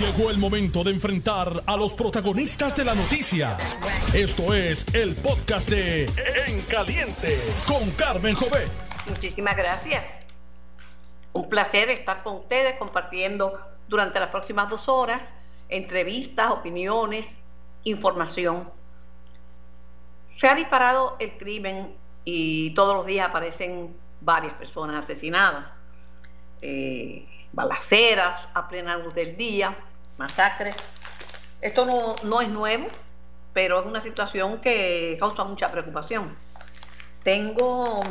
Llegó el momento de enfrentar a los protagonistas de la noticia. Esto es el podcast de En Caliente con Carmen Jové. Muchísimas gracias. Un placer estar con ustedes compartiendo durante las próximas dos horas entrevistas, opiniones, información. Se ha disparado el crimen y todos los días aparecen varias personas asesinadas. Eh, balaceras a plena luz del día, masacres. Esto no, no es nuevo, pero es una situación que causa mucha preocupación. Tengo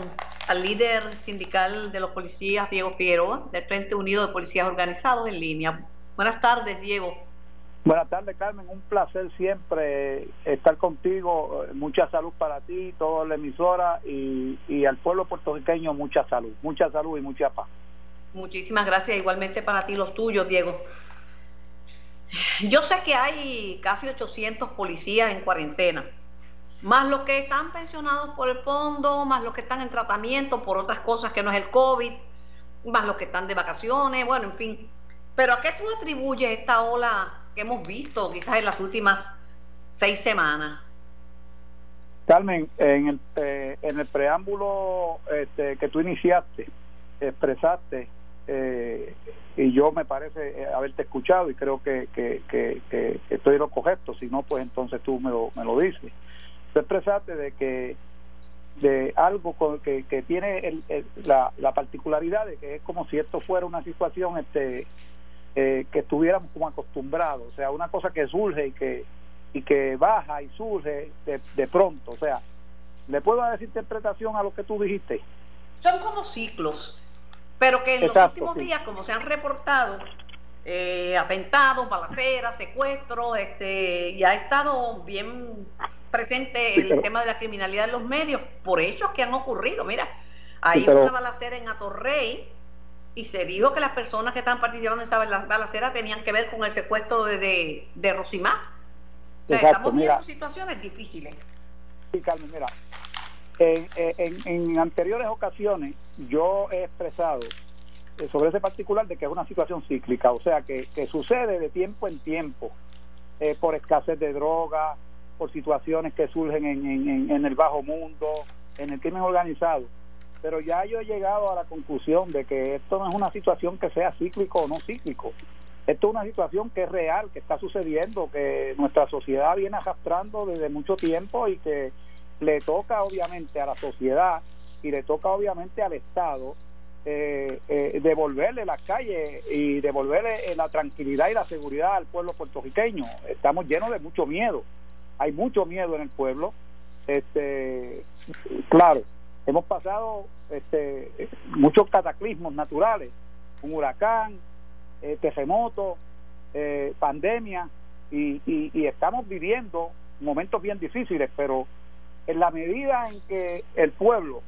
al líder sindical de los policías, Diego Figueroa, del Frente Unido de Policías Organizados en línea. Buenas tardes, Diego. Buenas tardes, Carmen. Un placer siempre estar contigo. Mucha salud para ti, toda la emisora y, y al pueblo puertorriqueño mucha salud. Mucha salud y mucha paz. Muchísimas gracias, igualmente para ti los tuyos, Diego. Yo sé que hay casi 800 policías en cuarentena, más los que están pensionados por el fondo, más los que están en tratamiento por otras cosas que no es el COVID, más los que están de vacaciones, bueno, en fin. Pero ¿a qué tú atribuyes esta ola que hemos visto quizás en las últimas seis semanas? Carmen, en el, eh, en el preámbulo este, que tú iniciaste, expresaste eh, y yo me parece eh, haberte escuchado y creo que, que, estoy lo correcto, si no, pues entonces tú me lo, me lo dices. Tú expresaste de que de algo que, que tiene la, la particularidad de que es como si esto fuera una situación este eh, que estuviéramos como acostumbrados, o sea, una cosa que surge y que y que baja y surge de, de pronto, o sea, ¿le puedo dar esa interpretación a lo que tú dijiste? Son como ciclos pero que en los últimos días, como se han reportado eh, atentados, balaceras, secuestros, este, y ha estado bien presente el tema de la criminalidad en los medios por hechos que han ocurrido. Mira, hay una balacera en Atorrey y se dijo que las personas que estaban participando en esa balacera tenían que ver con el secuestro de, de, de Rosimá. estamos viendo situaciones difíciles. Sí, Carmen, mira, en, en, anteriores ocasiones yo he expresado eh, sobre ese particular de que es una situación cíclica, o sea, que, sucede de tiempo en tiempo, eh, por escasez de droga, por situaciones que surgen en, en, el bajo mundo, en el crimen organizado. Pero ya yo he llegado a la conclusión de que esto no es una situación que sea cíclico o no cíclico. Esto es una situación que es real, que está sucediendo, que nuestra sociedad viene arrastrando desde mucho tiempo y que le toca obviamente a la sociedad y le toca obviamente al Estado eh, eh, devolverle las calles y devolverle eh, la tranquilidad y la seguridad al pueblo puertorriqueño. Estamos llenos de mucho miedo, hay mucho miedo en el pueblo. Este, claro, hemos pasado este, muchos cataclismos naturales, un huracán, eh, terremoto, pandemia, y, y estamos viviendo momentos bien difíciles, pero en la medida en que el pueblo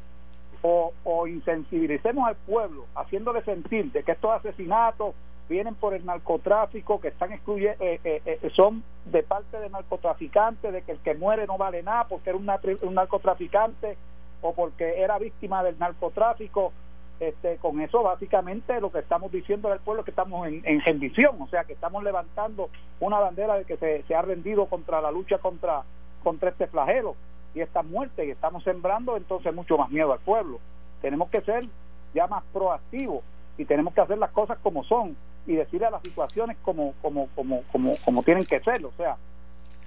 o, o insensibilicemos al pueblo haciéndole sentir de que estos asesinatos vienen por el narcotráfico, que están excluye, eh, eh, eh, son de parte de narcotraficantes, de que el que muere no vale nada porque era un, narcotraficante o porque era víctima del narcotráfico. Este, con eso básicamente lo que estamos diciendo al pueblo es que estamos en, en rendición, o sea que estamos levantando una bandera de que se, se ha rendido contra la lucha contra, contra este flagelo y esta muerte y estamos sembrando entonces mucho más miedo al pueblo. Tenemos que ser ya más proactivos y tenemos que hacer las cosas como son y decirle a las situaciones como como como como como tienen que ser, o sea.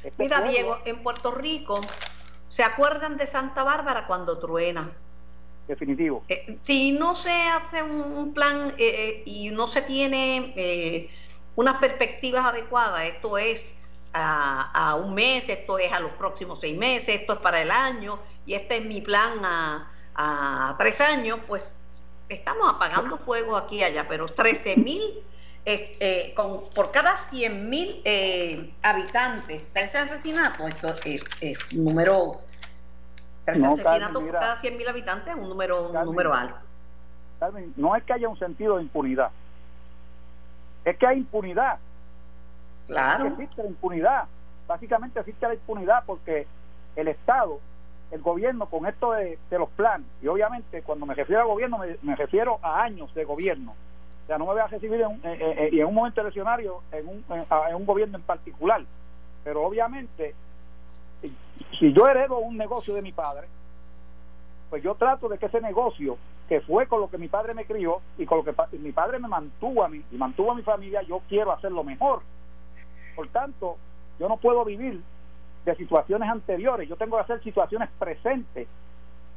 Este Mira Diego, en Puerto Rico se acuerdan de Santa Bárbara cuando truena. Definitivo. Eh, si no se hace un plan eh, eh, y no se tiene unas perspectivas adecuadas, esto es a, un mes, esto es a los próximos seis meses, esto es para el año y este es mi plan a, tres años, pues estamos apagando fuego aquí y allá, pero 13 mil eh, eh, por cada 100 mil eh, habitantes, 13 asesinatos, esto es, un número, 13 asesinatos por cada 100 mil habitantes es un número, un número alto. no es que haya un sentido de impunidad, es que hay impunidad Claro. Existe la impunidad. Básicamente existe la impunidad porque el Estado, el gobierno, con esto de, los planes, y obviamente cuando me refiero al gobierno me, refiero a años de gobierno, sea, no me voy a recibir en, en un momento eleccionario en un, en un gobierno en particular. Pero obviamente, si yo heredo un negocio de mi padre, pues yo trato de que ese negocio, que fue con lo que mi padre me crió y con lo que mi padre me mantuvo a mí y mantuvo a mi familia, yo quiero hacerlo mejor. Por tanto, yo no puedo vivir de situaciones anteriores, yo tengo que hacer situaciones presentes.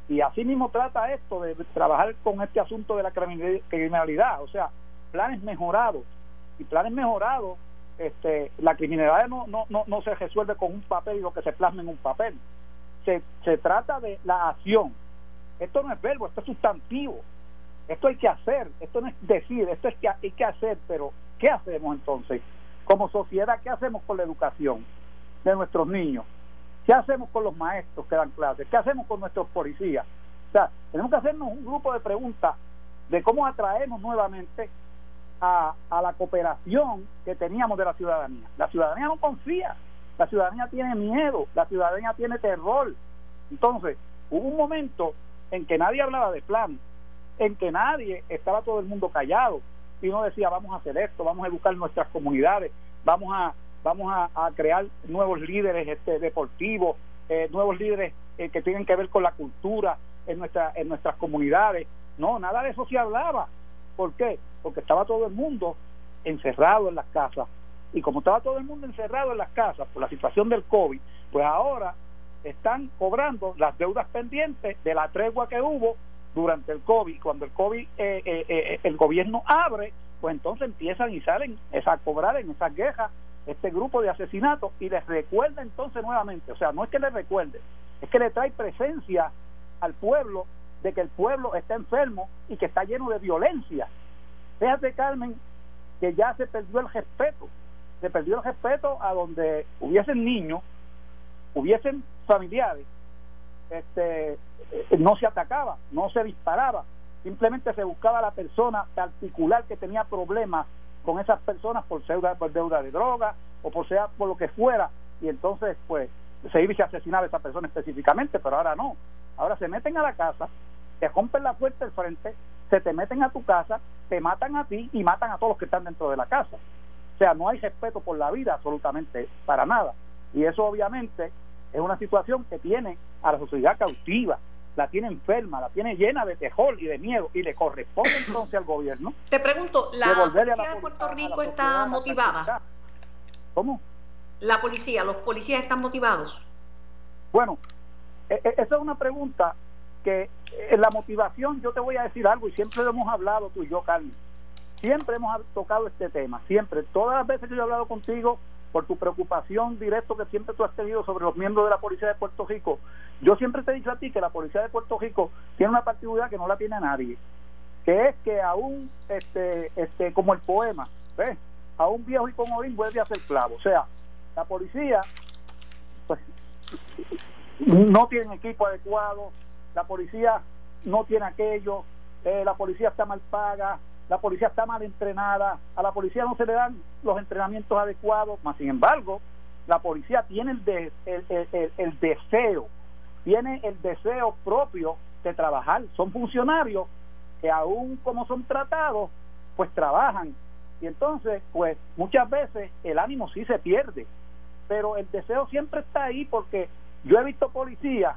Y así mismo trata esto de trabajar con este asunto de la criminalidad, o sea, planes mejorados. Y planes mejorados, este, la criminalidad no, no, no, no se resuelve con un papel y lo que se plasma en un papel. Se, se trata de la acción. Esto no es verbo, esto es sustantivo. Esto hay que hacer, esto no es decir, esto es que hay que hacer, pero ¿qué hacemos entonces? Como sociedad, ¿qué hacemos con la educación de nuestros niños? ¿Qué hacemos con los maestros que dan clases? ¿Qué hacemos con nuestros policías? O sea, tenemos que hacernos un grupo de preguntas de cómo atraemos nuevamente a, a, la cooperación que teníamos de la ciudadanía. La ciudadanía no confía, la ciudadanía tiene miedo, la ciudadanía tiene terror. Entonces, hubo un momento en que nadie hablaba de plan, en que nadie estaba todo el mundo callado, y no decía vamos a hacer esto, vamos a educar nuestras comunidades, vamos a vamos a, crear nuevos líderes este, deportivos, eh, nuevos líderes eh, que tienen que ver con la cultura en nuestra en nuestras comunidades. No, nada de eso se hablaba. ¿Por qué? Porque estaba todo el mundo encerrado en las casas. Y como estaba todo el mundo encerrado en las casas por la situación del COVID, pues ahora están cobrando las deudas pendientes de la tregua que hubo durante el COVID. Cuando el COVID, eh, eh, eh, el gobierno abre, pues entonces empiezan y salen a cobrar en esas quejas este grupo de asesinatos y les recuerda entonces nuevamente, o sea, no es que les recuerde, es que le trae presencia al pueblo de que el pueblo está enfermo y que está lleno de violencia. Fíjate, Carmen, que ya se perdió el respeto, se perdió el respeto a donde hubiesen niños, hubiesen familiares, este, no se atacaba, no se disparaba, simplemente se buscaba la persona particular que tenía problemas con esas personas por deuda, por deuda de droga o por sea por lo que fuera y entonces pues se iba y se asesinaba a esa persona específicamente, pero ahora no. Ahora se meten a la casa, te rompen la puerta del frente, se te meten a tu casa, te matan a ti y matan a todos los que están dentro de la casa. O sea, no hay respeto por la vida absolutamente para nada. Y eso obviamente es una situación que tiene a la sociedad cautiva, la tiene enferma, la tiene llena de terror y de miedo y le corresponde entonces al gobierno. Te pregunto, ¿la policía de Puerto Rico está motivada? ¿Cómo? La policía, los policías están motivados. Bueno, e, e, esa es una pregunta que en la motivación yo te voy a decir algo y siempre lo hemos hablado tú y yo, Carmen. Siempre hemos tocado este tema, siempre. Todas las veces que yo he hablado contigo, por tu preocupación directa que siempre tú has tenido sobre los miembros de la Policía de Puerto Rico. Yo siempre te he dicho a ti que la Policía de Puerto Rico tiene una particularidad que no la tiene nadie, que es que aún, este, este, como el poema, ¿ves? A un viejo y con orín vuelve a ser clavo. O sea, la policía pues, no tiene equipo adecuado, la policía no tiene aquello, eh, la policía está mal paga, la policía está mal entrenada, a la policía no se le dan los entrenamientos adecuados, más sin embargo, la policía tiene el, deseo, tiene el deseo propio de trabajar. Son funcionarios que aún como son tratados, pues trabajan. Y entonces, pues muchas veces el ánimo sí se pierde, pero el deseo siempre está ahí porque yo he visto policías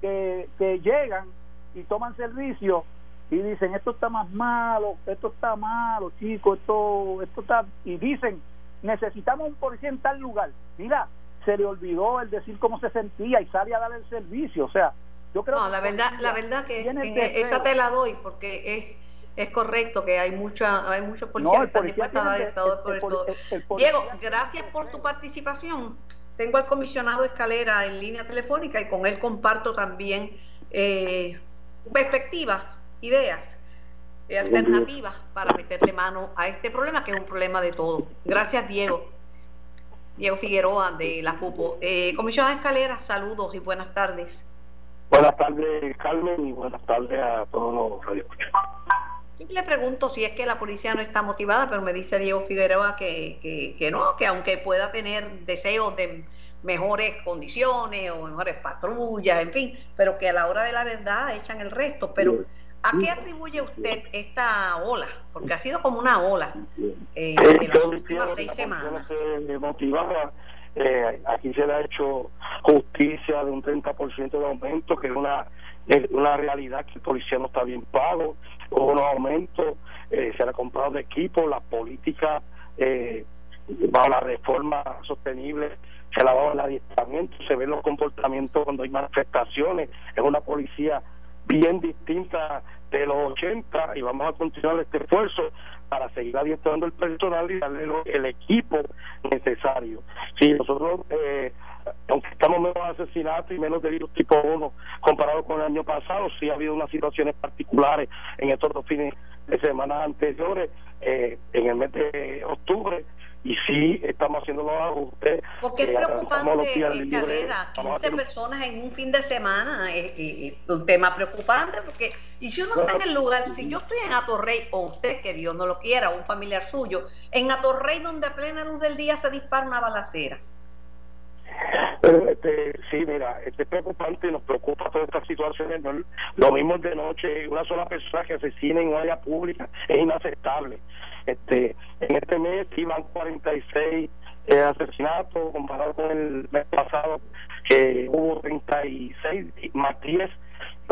que, que llegan y toman servicio y dicen esto está más malo, esto está malo, chicos, esto, esto está, y dicen necesitamos un policía en tal lugar. Mira, se le olvidó el decir cómo se sentía y sale a dar el servicio, o sea, yo creo no, la verdad, la verdad que esa te la doy porque es es correcto que hay mucha hay muchos policías que están dispuestos a dar el estado por el, todo. Diego, gracias por tu participación. Tengo al comisionado Escalera en línea telefónica y con él comparto también eh, perspectivas ideas eh, alternativas para meterle mano a este problema, que es un problema de todo. Gracias, Diego. Diego Figueroa de la FUPO. Eh, Comisión de Escalera, saludos y buenas tardes. Buenas tardes, Carmen, y buenas tardes a todos los radioescuchas. le pregunto si es que la policía no está motivada, pero me dice Diego Figueroa que, que, que no, que aunque pueda tener deseos de mejores condiciones o mejores patrullas, en fin, pero que a la hora de la verdad echan el resto. Pero ¿A qué atribuye usted esta ola? Porque ha sido como una ola eh, en las últimas seis la semanas. se motivaba. Eh, aquí se le ha hecho justicia de un 30% de aumento, que es una, una realidad que el policía no está bien pago. Hubo unos aumentos, eh, se le ha comprado de equipo, la política eh, bajo la reforma sostenible se le ha dado el adiestramiento, se ven los comportamientos cuando hay manifestaciones, es una policía bien distinta de los 80 y vamos a continuar este esfuerzo para seguir adiestrando el personal y darle el equipo necesario. Si nosotros, eh, aunque estamos menos asesinatos y menos delitos tipo 1 comparado con el año pasado, sí ha habido unas situaciones particulares en estos dos fines de semana anteriores, eh, en el mes de octubre, y sí estamos haciendo los ajustes. Porque es eh, preocupante, arrancamos los días eh, libres, Calera, vamos a 15 hacer un- personas en un fin de semana es, es- es un tema preocupante porque, y si uno está en el lugar, si yo estoy en Atorrey, o usted, que Dios no lo quiera, o un familiar suyo, en Atorrey donde a plena luz del día se dispara una balacera. Pero, este, sí, mira, este es preocupante y nos preocupa todas estas situaciones. ¿no? Lo mismo de noche, una sola persona que asesina en un área pública es inaceptable. Este, en este mes iban 46 eh, asesinatos comparado con el mes pasado, que hubo 36 y más 10.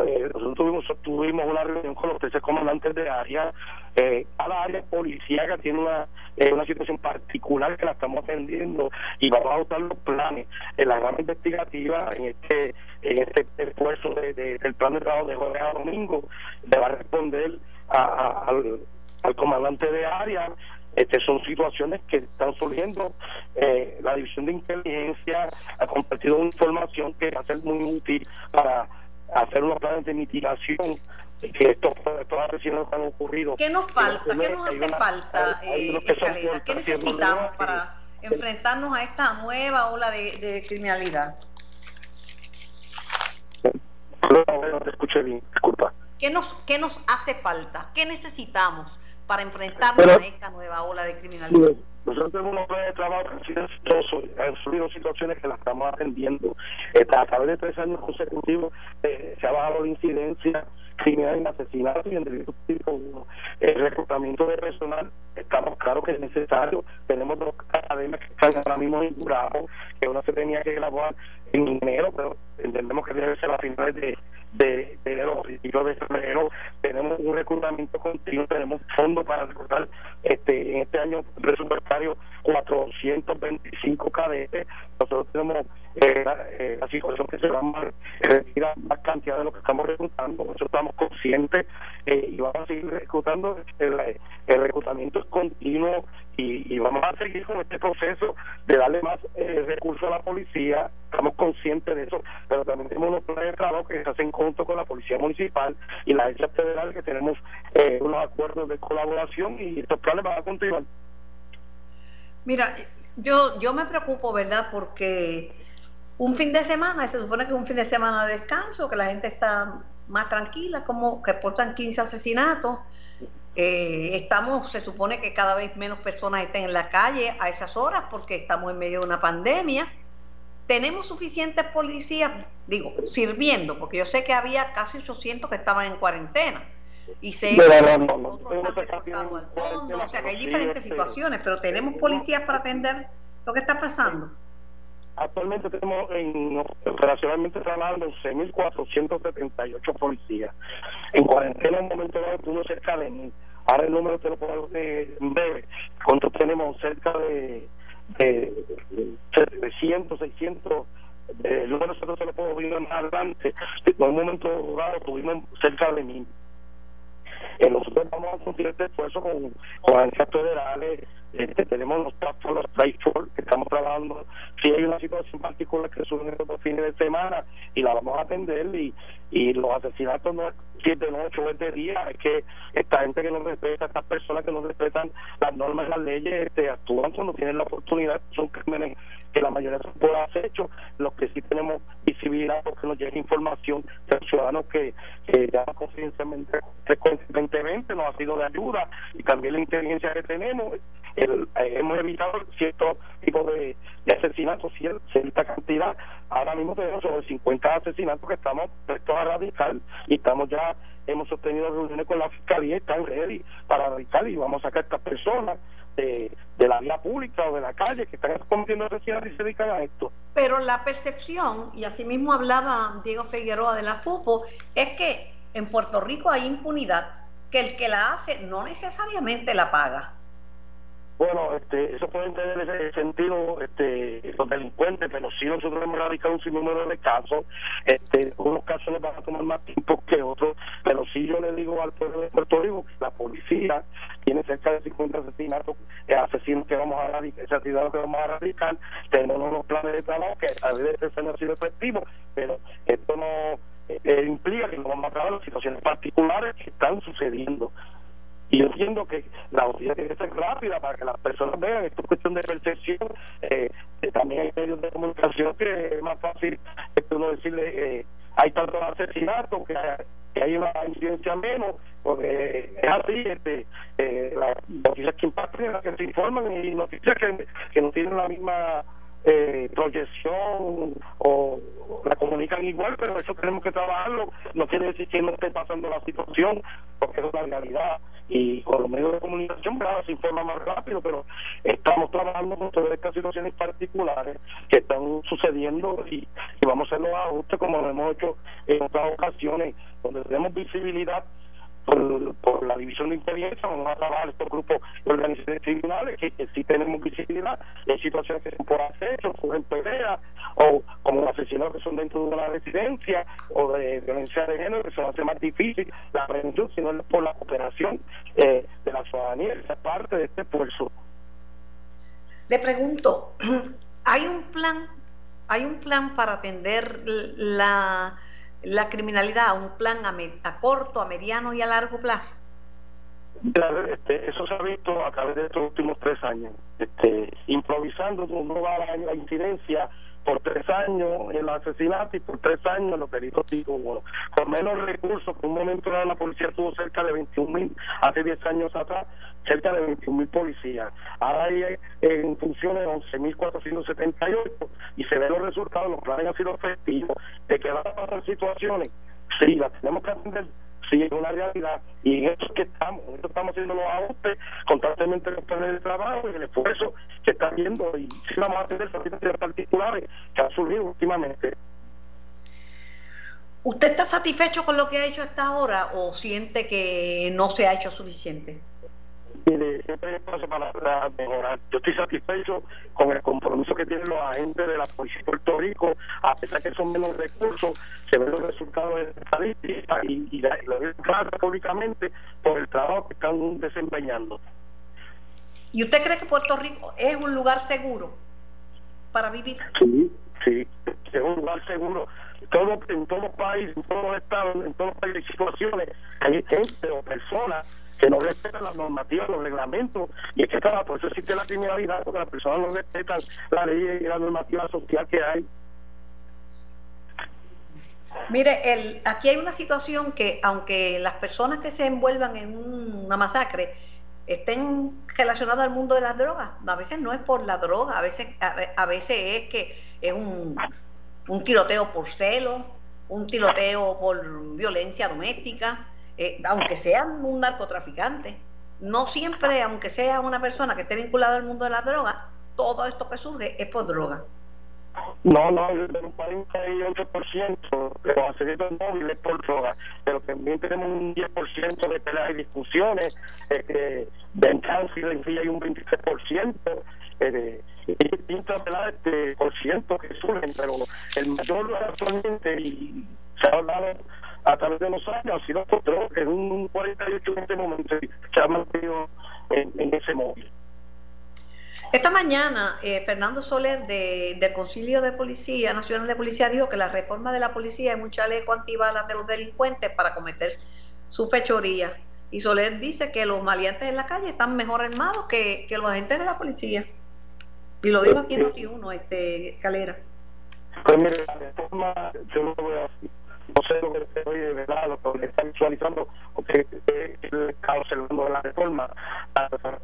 Eh, nosotros tuvimos, tuvimos una reunión con los 13 comandantes de área. Eh, cada área policíaca tiene una, eh, una situación particular que la estamos atendiendo y vamos a adoptar los planes. En la rama investigativa, en este en este esfuerzo de, de- del plan de trabajo de jueves a domingo, le va a responder a- a- al, al comandante de área este, son situaciones que están surgiendo. Eh, la división de inteligencia ha compartido una información que va a ser muy útil para hacer unos planes de mitigación que estos, estos han ocurrido. ¿Qué nos falta? ¿Qué nos Hay hace una- falta, hay- hay eh, Escalera? por ¿Qué necesitamos que- para enfrentarnos a esta nueva ola de, de criminalidad? No, no te escuché bien, disculpa. ¿Qué nos, ¿Qué nos hace falta? ¿Qué necesitamos para enfrentarnos Pero- a esta nueva ola de criminalidad? Nosotros tenemos unos planes de trabajo que han surgido situaciones que las estamos atendiendo. Eh, a través de tres años consecutivos eh, se ha bajado la incidencia criminal en asesinatos y en delitos tipo uno. El reclutamiento de personal, estamos claros que es necesario. Tenemos dos academias que están ahora mismo inaugurados, que una se tenía que graduar en enero, pero entendemos que debe ser a finales de, de, de enero, principios de febrero. Tenemos un reclutamiento continuo, tenemos fondos para reclutar este en este año presupuestario 425 cadetes. Nosotros tenemos eh, la, eh, situación que se va a retirar más cantidad de lo que estamos reclutando. Nosotros estamos conscientes eh, y vamos a seguir reclutando. El, el reclutamiento es continuo y, y vamos a seguir con este proceso de darle más eh, recursos a la policía. Estamos conscientes de eso, pero también tenemos unos planes de trabajo que se hacen junto con la Policía Municipal y la agencia federal que tenemos eh, unos acuerdos de colaboración y estos planes van a continuar. Mira, yo, yo me preocupo, ¿verdad? Porque un fin de semana, se supone que es un fin de semana de descanso, que la gente está más tranquila, como que reportan 15 asesinatos. Eh, estamos, se supone que cada vez menos personas estén en la calle a esas horas porque estamos en medio de una pandemia. Tenemos suficientes policías, digo, sirviendo, porque yo sé que había casi 800 que estaban en cuarentena. Y sé que al fondo, o sea que hay diferentes este, situaciones, pero tenemos policías para atender lo que está pasando. Actualmente tenemos en, operacionalmente trabajando 11.478 policías. En cuarentena en un momento dado tuvimos cerca de mil. Ahora el número te lo puedo dar en breve. ¿Cuántos tenemos? Cerca de, de, de 100, 600. Eh, el número se lo puedo ver más adelante. En un momento dado tuvimos cerca de mil. Eh, nosotros vamos a continuar este esfuerzo con agencias federales, este, tenemos los los trade force, que estamos trabajando. Si hay una situación particular que surge estos fines de semana y la vamos a atender, y, y los asesinatos no es si es de noche o es de día, es que esta gente que no respeta, estas personas que no respetan las normas y las leyes, este, actúan cuando tienen la oportunidad, son crímenes que la mayoría son por acecho, los que sí tenemos visibilidad porque nos llega información de los ciudadanos que, que llaman confidencialmente frecuentemente nos ha sido de ayuda y también la inteligencia que tenemos el, eh, hemos evitado cierto tipo de, de asesinatos cier- cierta cantidad ahora mismo tenemos sobre 50 asesinatos que estamos prestos a radical y estamos ya hemos sostenido reuniones con la fiscalía están ready para radicar y vamos a sacar a estas personas de, de la vía pública o de la calle que están cometiendo asesinatos y se dedican a esto. Pero la percepción, y así mismo hablaba Diego Figueroa de la FUPO, es que en Puerto Rico hay impunidad, que el que la hace no necesariamente la paga. Bueno, este, eso puede tener ese sentido este, los delincuentes, pero sí nosotros hemos radicado un sinnúmero de casos. Este, unos casos les van a tomar más tiempo que otros, pero sí yo le digo al pueblo de Puerto Rico la policía tiene cerca de 50 asesinatos, eh, asesinos que vamos a radicar, asesinatos que vamos a radicar. Tenemos unos planes de trabajo que a veces han sido efectivos, pero esto no eh, implica que no vamos a acabar las situaciones particulares que están sucediendo. Y yo entiendo que la justicia tiene que ser rápida para que las personas vean, esto es cuestión de percepción. Eh, también hay medios de comunicación que es más fácil que uno decirle, eh, hay tantos asesinatos que hay, que hay una incidencia menos, porque es así, este, eh, las noticias que impactan las que se informan y noticias que no tienen la misma eh, proyección o la comunican igual, pero eso tenemos que trabajarlo. No quiere decir que no esté pasando la situación, porque es la realidad. Y con los medios de comunicación, claro, se informa más rápido, pero estamos trabajando con todas estas situaciones particulares que están sucediendo y, y vamos a hacer los ajustes como lo hemos hecho en otras ocasiones, donde tenemos visibilidad por, la división de inteligencia, vamos a trabajar estos grupos de organizaciones criminales que, sí tenemos visibilidad hay situaciones que son por acceso, por pelea o como asesinatos que son dentro de una residencia o de violencia de género que se hace más difícil la prevención, sino por la cooperación eh, de la ciudadanía, esa parte de este esfuerzo. Le pregunto, ¿hay un plan, hay un plan para atender la la criminalidad, un plan a, corto, a mediano y a largo plazo? Este, eso se ha visto a través de estos últimos tres años. Este, improvisando, uno va a la incidencia por tres años en los asesinatos y por tres años en los delitos tipo bueno, con menos recursos, que un momento la policía tuvo cerca de 21 mil, hace 10 años atrás, cerca de 21 mil policías. Ahora hay eh, en funciones 11.478 y se ven los resultados, los planes han sido efectivos, de que van a situaciones, sí, las tenemos que atender sí es una realidad y en eso que estamos, en estamos haciendo los ajustes constantemente los planes de trabajo y el esfuerzo que está haciendo y sí vamos a tener situaciones particulares que han surgido últimamente. ¿Usted está satisfecho con lo que ha hecho hasta ahora o siente que no se ha hecho suficiente? Mire, siempre hay espacio para, mejorar. Yo estoy satisfecho con el compromiso que tienen los agentes de la Policía de Puerto Rico, a pesar que son menos recursos, se ven los resultados de estadística y, y lo ven claro públicamente por el trabajo que están desempeñando. ¿Y usted cree que Puerto Rico es un lugar seguro para vivir? Sí, sí, es un lugar seguro. Todo, en todo país, en todos los estados, en todos los países, situaciones, hay gente o personas que no respetan las normativas, los reglamentos, y es que claro, por eso existe la criminalidad, porque las personas no respetan la ley y la normativa social que hay. Mire, el, aquí hay una situación que, aunque las personas que se envuelvan en una masacre estén relacionadas al mundo de las drogas, a veces no es por la droga, a veces, a, veces es que es un, un tiroteo por celo, un tiroteo por violencia doméstica, eh, aunque sea un narcotraficante, no siempre, aunque sea una persona que esté vinculada al mundo de la droga, todo esto que surge es por droga. No, no, el 48% de los asesinatos móviles por droga, pero también tenemos un 10% de peleas y discusiones, eh, de cáncer y hay un 23%, eh, y distintas este, por ciento que surgen, pero el mayor actualmente, y se ha hablado a través de los años ha sido otro, que es un 48 en este momento se ha mantenido en, ese móvil. Esta mañana, eh, Fernando Soler de, del Concilio de Policía Nacional de Policía dijo que la reforma de la policía es un chaleco antibalas de los delincuentes para cometer su fechoría. Y Soler dice que los maleantes en la calle están mejor armados que, que los agentes de la policía. Y lo dijo aquí en Noti1, este, Calera. Pues mire, la reforma, yo no voy a no sé lo que estoy de verdad, lo que está visualizando, porque está observando la reforma.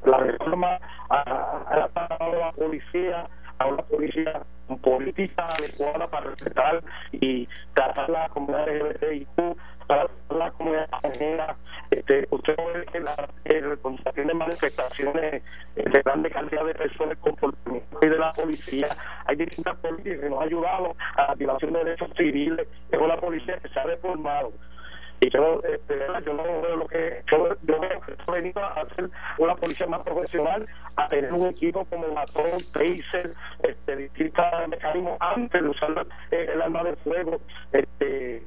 La, reforma ha, dado a la policía a una policía política adecuada para respetar y tratar la comunidad LGBTIQ, para tratar la comunidad extranjera. Este, usted ve que la, el, atienden manifestaciones de grande cantidad de personas con y de la policía, hay distintas políticas que nos han ayudado a la activación de derechos civiles, es una policía que se ha reformado y yo, este, yo no veo lo que yo, yo veo que he venido a hacer una policía más profesional a tener un equipo como matón, taser, este, distintos mecanismos antes de usar eh, el arma de fuego este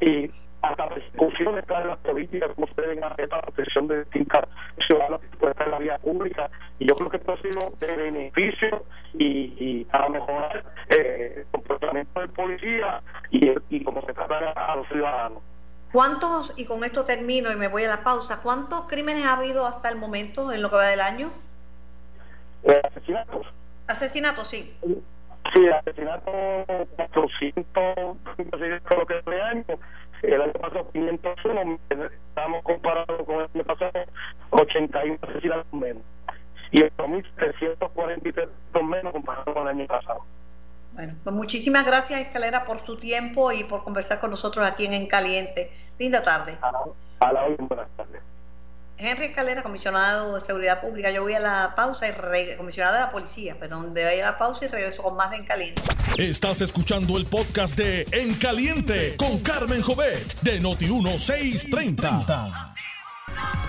y hasta persecuciones de las políticas como se deben hacer para la protección de distintas ciudadanas que pueden estar en la vía pública y yo creo que esto ha sido de beneficio y, y para mejorar eh, el comportamiento del policía y, y cómo se trata a los ciudadanos. ¿Cuántos, y con esto termino y me voy a la pausa, cuántos crímenes ha habido hasta el momento en lo que va del año? Eh, ¿Asesinatos? Asesinatos, sí. Sí, asesinatos 400, creo que este año. El año pasado 501, estamos comparados con el año pasado 81 asesinatos menos. Y 8.343 menos comparado con el año pasado. Bueno, pues muchísimas gracias Escalera por su tiempo y por conversar con nosotros aquí en En Caliente. Linda tarde. A la, a la hora, buenas tardes. Henry Escalera, comisionado de Seguridad Pública. Yo voy a la pausa y re, comisionado de la policía, perdón, de voy a la pausa y regreso con más de En Caliente. Estás escuchando el podcast de En Caliente con Carmen Jovet de Noti1630.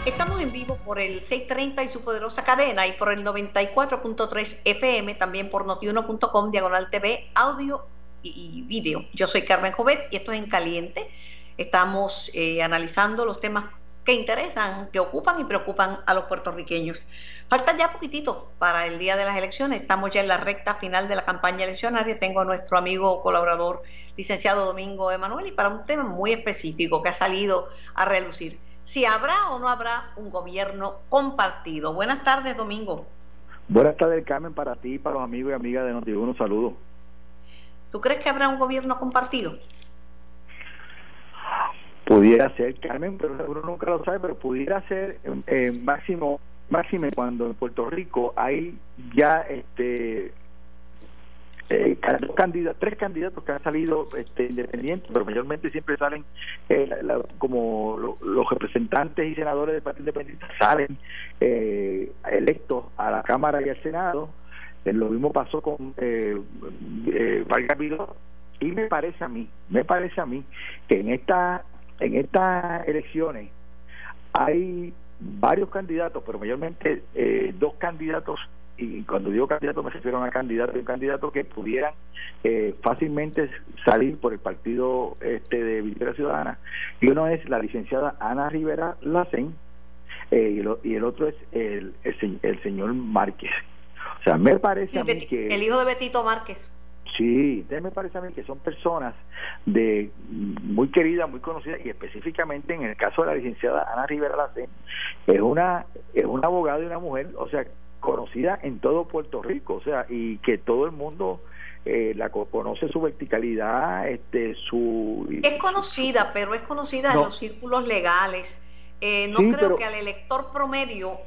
Estamos en vivo por el 630 y su poderosa cadena y por el 94.3 FM, también por notiuno.com, diagonal TV, audio y, y vídeo. Yo soy Carmen Jovet y esto es En Caliente. Estamos eh, analizando los temas que interesan, que ocupan y preocupan a los puertorriqueños. Falta ya poquitito para el día de las elecciones. Estamos ya en la recta final de la campaña eleccionaria. Tengo a nuestro amigo colaborador, licenciado Domingo Emanuel, y para un tema muy específico que ha salido a relucir. Si habrá o no habrá un gobierno compartido. Buenas tardes, Domingo. Buenas tardes, Carmen, para ti, para los amigos y amigas de Notiuno. Un saludo. ¿Tú crees que habrá un gobierno compartido? Pudiera ser, Carmen, pero uno nunca lo sabe, pero pudiera ser eh, máximo, máxime cuando en Puerto Rico hay ya este eh, candidatos, tres candidatos que han salido este, independientes, pero mayormente siempre salen eh, la, como lo, los representantes y senadores del Partido Independiente salen eh, electos a la Cámara y al Senado. Eh, lo mismo pasó con eh, eh, Vargas Vidal y me parece a mí, me parece a mí que en esta en estas elecciones hay varios candidatos, pero mayormente eh, dos candidatos y cuando digo candidato me refiero a una candidata y un candidato que pudieran eh, fácilmente salir por el partido este de Victoria Ciudadana. Y uno es la licenciada Ana Rivera Lacen eh, y, el otro es el, el, el, señor Márquez. O sea me parece sí, a mí que el hijo de Betito Márquez Sí, me parece a mí que son personas de muy queridas, muy conocidas y específicamente en el caso de la licenciada Ana Rivera Lacen es una es una abogada y una mujer, o sea, conocida en todo Puerto Rico, o sea, y que todo el mundo eh, la conoce su verticalidad, este, su... Es conocida, pero es conocida no. en los círculos legales. Eh, no Sí, creo pero- que al elector promedio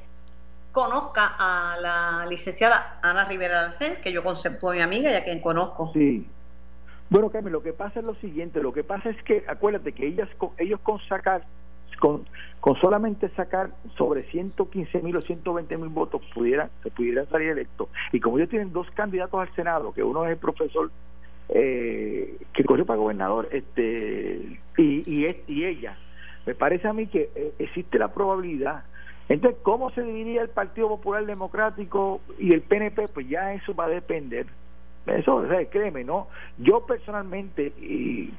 conozca a la licenciada Ana Rivera Lancés, que yo concepto a mi amiga y a quien conozco. Sí. Bueno, Carmen, lo que pasa es lo siguiente, lo que pasa es que acuérdate que ellas ellos con sacar con, con solamente sacar sobre 115 mil o 120 mil votos pudieran se pudieran salir electos y como ellos tienen dos candidatos al Senado que uno es el profesor eh, que corrió para gobernador este y, y, y ella me parece a mí que eh, existe la probabilidad entonces cómo se dividiría el Partido Popular Democrático y el PNP pues ya eso va a depender eso, o sea, créeme, ¿no? Yo personalmente, y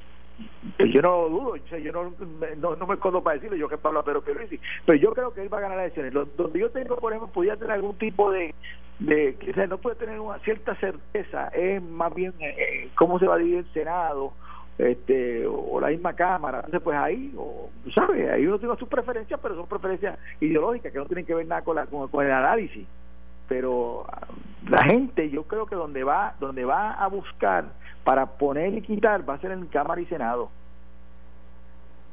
pues yo no lo dudo, o sea, yo no, no, no me escondo para decirlo, yo que Pablo pero Pierluisi, pero yo creo que él va a ganar las elecciones. Donde yo tengo, por ejemplo, podía tener algún tipo de, de o sea, no puede tener una cierta certeza, es más bien eh, cómo se va a dividir el Senado, este o la misma cámara. Entonces pues ahí o, tú sabes ahí uno tiene sus preferencias pero son preferencias ideológicas que no tienen que ver nada con, la, con, con el análisis. Pero ah, la gente yo creo que donde va donde va a buscar para poner y quitar va a ser en Cámara y Senado.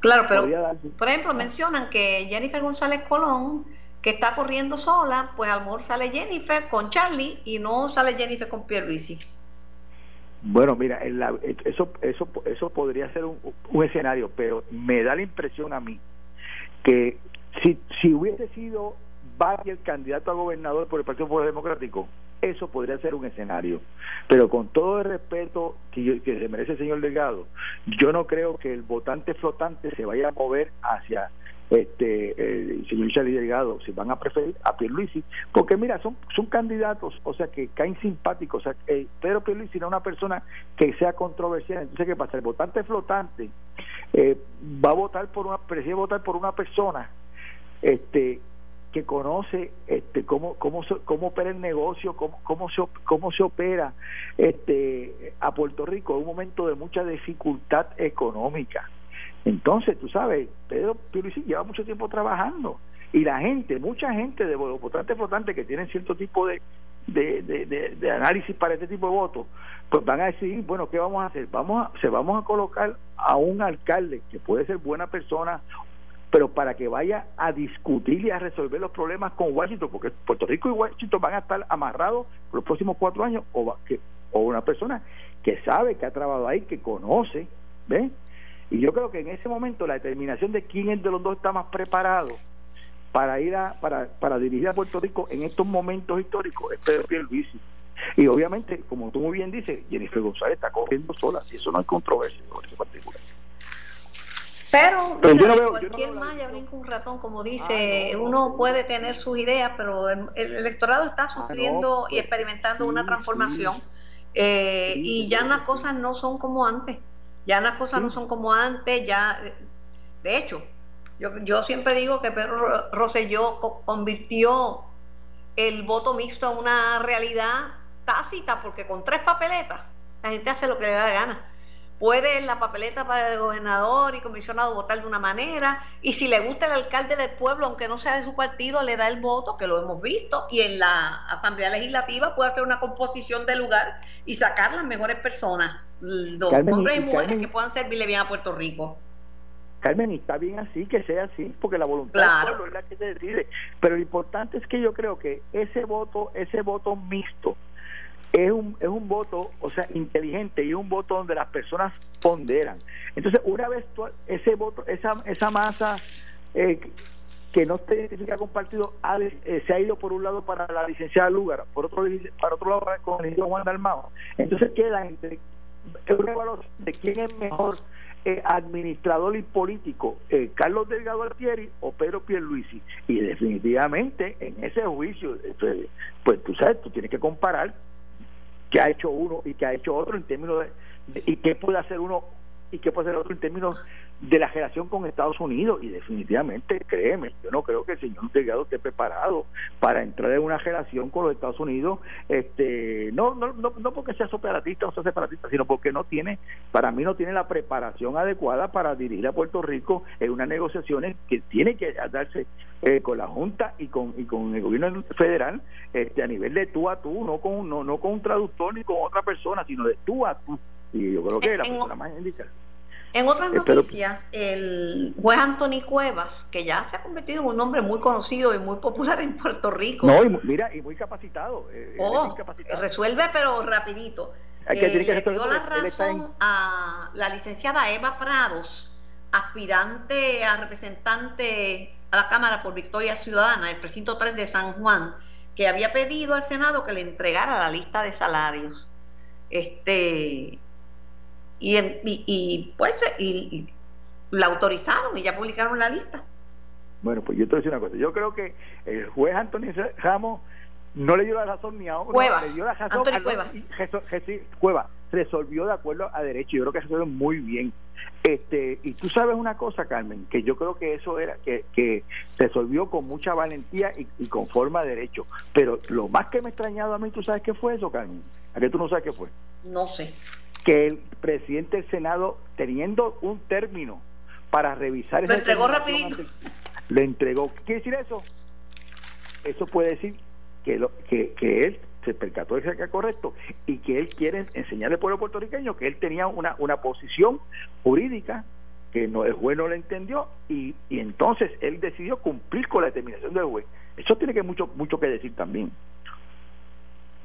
Claro, pero por ejemplo mencionan que Jennifer González Colón, que está corriendo sola, pues a lo mejor sale Jennifer con Charlie y no sale Jennifer con Pierluisi. Bueno, mira, eso, eso, eso podría ser un, un, escenario, pero me da la impresión a mí que si, si hubiese sido Biden el candidato a gobernador por el Partido Popular Democrático, eso podría ser un escenario. Pero con todo el respeto que, que se merece el señor Delgado, yo no creo que el votante flotante se vaya a mover hacia este el señor Charlie Delgado si van a preferir a Pierluisi porque mira son son candidatos o sea que caen simpáticos o sea eh, Pedro Pierluisi no es una persona que sea controversial entonces qué pasa el votante flotante eh, va a votar por una prefiere votar por una persona este que conoce este cómo cómo cómo opera el negocio cómo cómo se cómo se opera este a Puerto Rico en un momento de mucha dificultad económica entonces, tú sabes, Pedro Pierluisi lleva mucho tiempo trabajando y la gente, mucha gente de votantes flotantes que tienen cierto tipo de, análisis para este tipo de votos, pues van a decidir, bueno, ¿qué vamos a hacer? Vamos a, se vamos a colocar a un alcalde que puede ser buena persona, pero para que vaya a discutir y a resolver los problemas con Washington, porque Puerto Rico y Washington van a estar amarrados por los próximos cuatro años, o, que, o una persona que sabe, que ha trabajado ahí, que conoce, ¿ves? Y yo creo que en ese momento la determinación de quién de los dos está más preparado para ir a, para, para dirigir a Puerto Rico en estos momentos históricos es Pedro Pierluisi. Y obviamente, como tú muy bien dices, Jennifer González está corriendo sola, y eso no hay controversia sobre ese particular. Pero, pero cualquier malla brinca un ratón, como dice, ah, uno puede tener sus ideas, pero el, electorado está ah, sufriendo y pues, experimentando una transformación eh, y ya las cosas no son como antes. Ya las cosas no son como antes, ya, de hecho, yo, yo siempre digo que Pedro Rosselló convirtió el voto mixto en una realidad tácita, porque con tres papeletas la gente hace lo que le da gana puede en la papeleta para el gobernador y comisionado votar de una manera, y si le gusta el alcalde del pueblo, aunque no sea de su partido, le da el voto, que lo hemos visto, y en la Asamblea Legislativa puede hacer una composición de lugar y sacar las mejores personas, los hombres y, mujeres que puedan servirle bien a Puerto Rico. Carmen, y está bien así, que sea así, porque la voluntad del pueblo es la que se decide. Pero lo importante es que yo creo que ese voto, ese voto mixto, es un, es un voto, o sea, inteligente y un voto donde las personas ponderan. Entonces, una vez ese voto, esa, esa masa eh, que no está identificada con partido eh, se ha ido por un lado para la licenciada Lugar, por otro para otro lado para con el Juan Dalmao. Entonces queda entre un evaluación de quién es mejor eh, administrador y político, Carlos Delgado Altieri o Pedro Pierluisi. Y definitivamente en ese juicio, pues tú sabes, tú tienes que comparar que ha hecho uno y que ha hecho otro en términos de, y qué puede hacer uno y qué puede hacer otro en términos de la relación con Estados Unidos y definitivamente créeme yo no creo que el señor Delgado esté preparado para entrar en una relación con los Estados Unidos este no no no, no porque sea separatista o sea separatista sino porque no tiene para mí no tiene la preparación adecuada para dirigir a Puerto Rico en unas negociaciones que tiene que darse eh, con la Junta y con y con el gobierno federal este a nivel de tú a tú no con no, no con un traductor ni con otra persona sino de tú a tú. Y yo creo que la persona más indicada en otras noticias, el juez Anthony Cuevas, que ya se ha convertido en un hombre muy conocido y muy popular en Puerto Rico. No, y, mira, y muy capacitado. Eh, oh, resuelve pero rapidito. Hay que, eh, le dio la razón a la licenciada Eva Prados, aspirante a representante a la Cámara por Victoria Ciudadana, el precinto 3 de San Juan, que había pedido al Senado que le entregara la lista de salarios. Este, y, y, pues y, la autorizaron y ya publicaron la lista. Bueno, pues yo te voy a decir una cosa. Yo creo que el juez Antonio Ramos no le dio la razón ni a uno, le dio la razón a Cuevas. Cueva resolvió de acuerdo a derecho. Yo creo que resolvió muy bien. Este, y tú sabes una cosa, Carmen, que yo creo que eso era, que, que resolvió con mucha valentía y, y, con forma de derecho. Pero lo más que me ha extrañado a mí, ¿tú sabes qué fue eso, Carmen? ¿A qué tú no sabes qué fue? No sé que el presidente del Senado, teniendo un término para revisar... Lo entregó rapidito. Le entregó. ¿Qué quiere decir eso? Eso puede decir que, lo, que, que él se percató de que era correcto y que él quiere enseñarle al pueblo puertorriqueño que él tenía una, una posición jurídica que no, el juez no le entendió y, y entonces él decidió cumplir con la determinación del juez. Eso tiene que mucho mucho que decir también.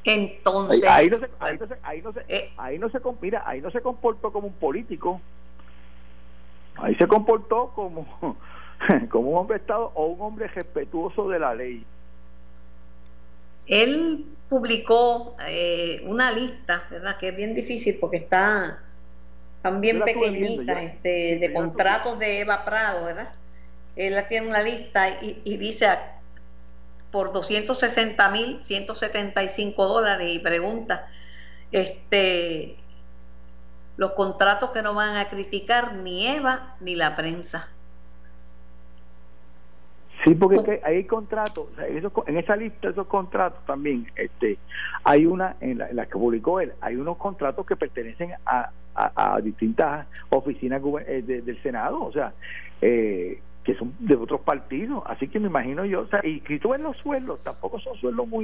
Entonces, ahí, no se, ahí no se, ahí no se, eh, ahí no se, mira, ahí no se comportó como un político, ahí se comportó como, como un hombre de Estado o un hombre respetuoso de la ley. Él publicó eh, una lista, ¿verdad? Que es bien difícil porque está también pequeñita, este, de contratos de Eva Prado, ¿verdad? Él tiene una lista y, y dice por 260 mil 175 dólares y pregunta este los contratos que no van a criticar ni Eva ni la prensa sí porque hay contratos en esa lista esos contratos también este hay una en la, que publicó él hay unos contratos que pertenecen a, a, distintas oficinas eh, del Senado o sea eh, que son de otros partidos, así que me imagino yo, o sea, y tú ves los sueldos, tampoco son sueldos muy,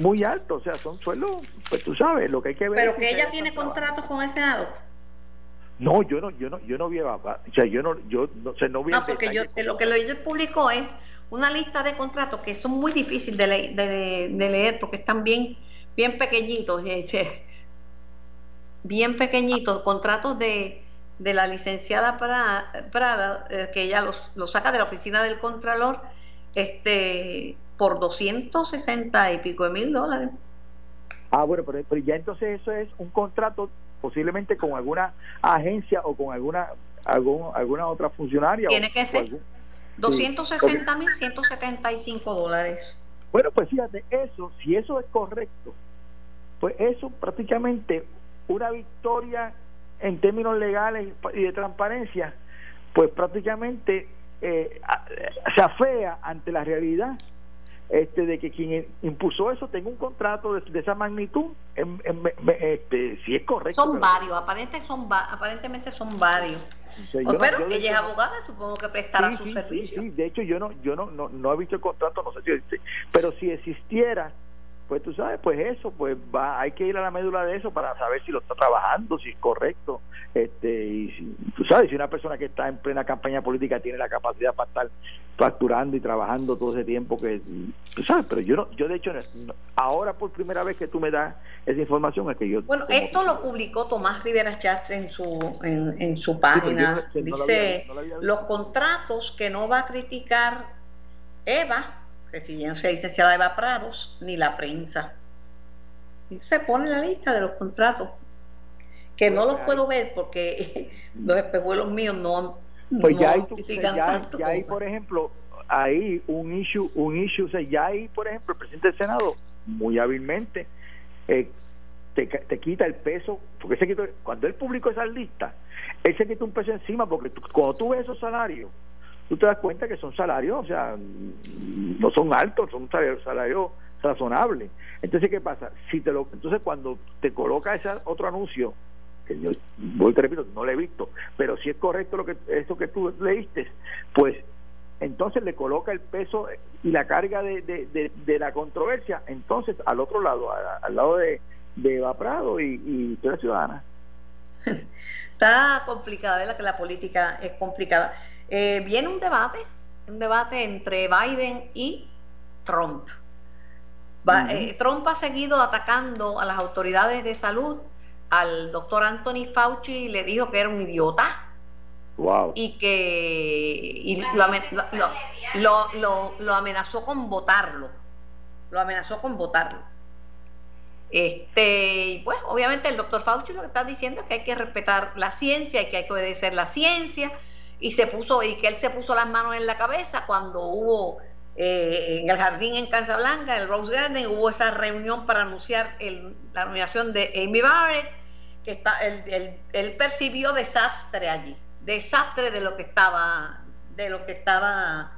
muy, altos, o sea, son sueldos, pues tú sabes, lo que hay que ver. Pero que ella tiene contratos con el Senado. No, yo no, yo no, yo no vi, o sea, yo no, yo no sé, no vi. No, porque yo, lo que lo publicó es una lista de contratos que son muy difíciles de, de, de leer porque están bien, bien pequeñitos, bien pequeñitos, contratos de de la licenciada Prada, eh, que ella lo saca de la oficina del Contralor, este, por 260 y pico de mil dólares. Ah, bueno, pero, ya entonces eso es un contrato posiblemente con alguna agencia o con alguna algún, alguna otra funcionaria. Tiene que ser 260 mil 175 dólares. Bueno, pues fíjate, eso, si eso es correcto, pues eso prácticamente una victoria en términos legales y de transparencia, pues prácticamente eh, se afea ante la realidad este de que quien impuso eso tenga un contrato de, esa magnitud este, si es correcto son varios aparentemente son aparentemente son varios. Pero ella es abogada supongo que prestará su servicio sí, de hecho yo no yo no, no, no he visto el contrato no sé si pero si existiera pues tú sabes, pues eso, pues va, hay que ir a la médula de eso para saber si lo está trabajando, si es correcto, este, y si, tú sabes, si una persona que está en plena campaña política tiene la capacidad para estar facturando y trabajando todo ese tiempo que, tú sabes, pero yo no, yo de hecho, ahora por primera vez que tú me das esa información es que yo... Bueno, esto lo publicó Tomás Rivera Chats en su, en, su página, dice, los contratos que no va a criticar Eva, refiriéndose a licenciada Eva Prados, ni la prensa. Y se pone la lista de los contratos, que no los puedo ver porque los espejuelos míos no, pues ya hay, ya, hay, por ejemplo, ahí un issue, un issue, o sea, ya hay, por ejemplo, el presidente del Senado, muy hábilmente, eh, te, te, quita el peso, porque se quitó, cuando él publicó esa lista, él se quita un peso encima, porque cuando tú ves esos salarios, tú te das cuenta que son salarios, o sea, no son altos, son salarios, razonables. Entonces, ¿qué pasa? Si te lo, entonces, cuando te coloca ese otro anuncio, que yo voy te repito, no lo he visto, pero si es correcto lo que eso que tú leíste, pues entonces le coloca el peso y la carga de, de, la controversia, entonces al otro lado, al, lado de, de Eva Prado y, y ciudadana. Está complicada, ¿verdad? Que la política es complicada. Eh, viene un debate, un debate entre Biden y Trump. Eh, Trump ha seguido atacando a las autoridades de salud, al doctor Anthony Fauci le dijo que era un idiota. Y que lo, lo, amenazó con votarlo. Lo amenazó con votarlo. Este, y pues obviamente el doctor Fauci lo que está diciendo es que hay que respetar la ciencia y que hay que obedecer la ciencia y se puso y que él se puso las manos en la cabeza cuando hubo eh, en el jardín en Casablanca, el Rose Garden, hubo esa reunión para anunciar la nominación de Amy Barrett, que está, él, percibió desastre allí, desastre de lo que estaba, de lo que estaba,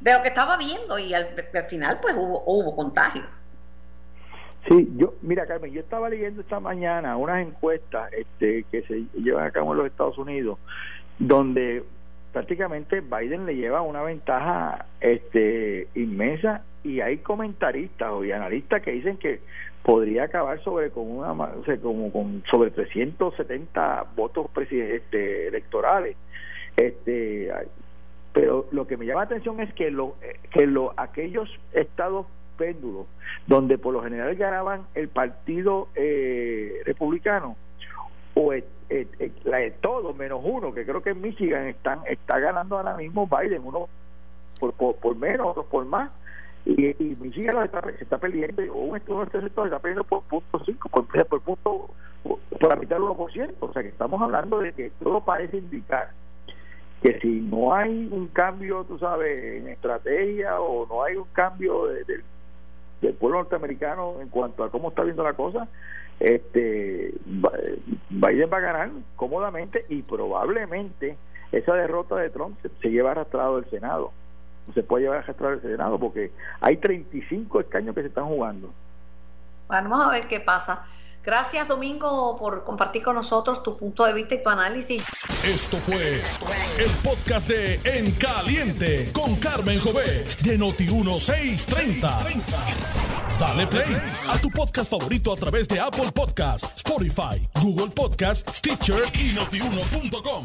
de lo que estaba viendo y al, final pues hubo, hubo contagio. Sí, yo, mira Carmen, yo estaba leyendo esta mañana unas encuestas este, que se llevan a cabo en los Estados Unidos donde prácticamente Biden le lleva una ventaja este inmensa y hay comentaristas y analistas que dicen que podría acabar sobre con una o sea, como con sobre 370 votos este, electorales. Este pero lo que me llama la atención es que lo que lo aquellos estados péndulos donde por lo general ganaban el partido eh, republicano o la de todos menos uno que creo que en Michigan están está ganando ahora mismo Biden uno por, por, menos otros por más y, y Michigan está, está perdiendo un estudio este sector está perdiendo por punto cinco por, por punto por la mitad del 1% o sea que estamos hablando de que todo parece indicar que si no hay un cambio, tú sabes, en estrategia o no hay un cambio del pueblo norteamericano en cuanto a cómo está viendo la cosa, este Biden va a ganar cómodamente y probablemente esa derrota de Trump se, lleva arrastrado del Senado. Se puede llevar arrastrado del Senado porque hay 35 escaños que se están jugando. Vamos a ver qué pasa. Gracias, Domingo, por compartir con nosotros tu punto de vista y tu análisis. Esto fue el podcast de En Caliente con Carmen Jovet de Noti1630. Dale play a tu podcast favorito a través de Apple Podcasts, Spotify, Google Podcasts, Stitcher y notiuno.com.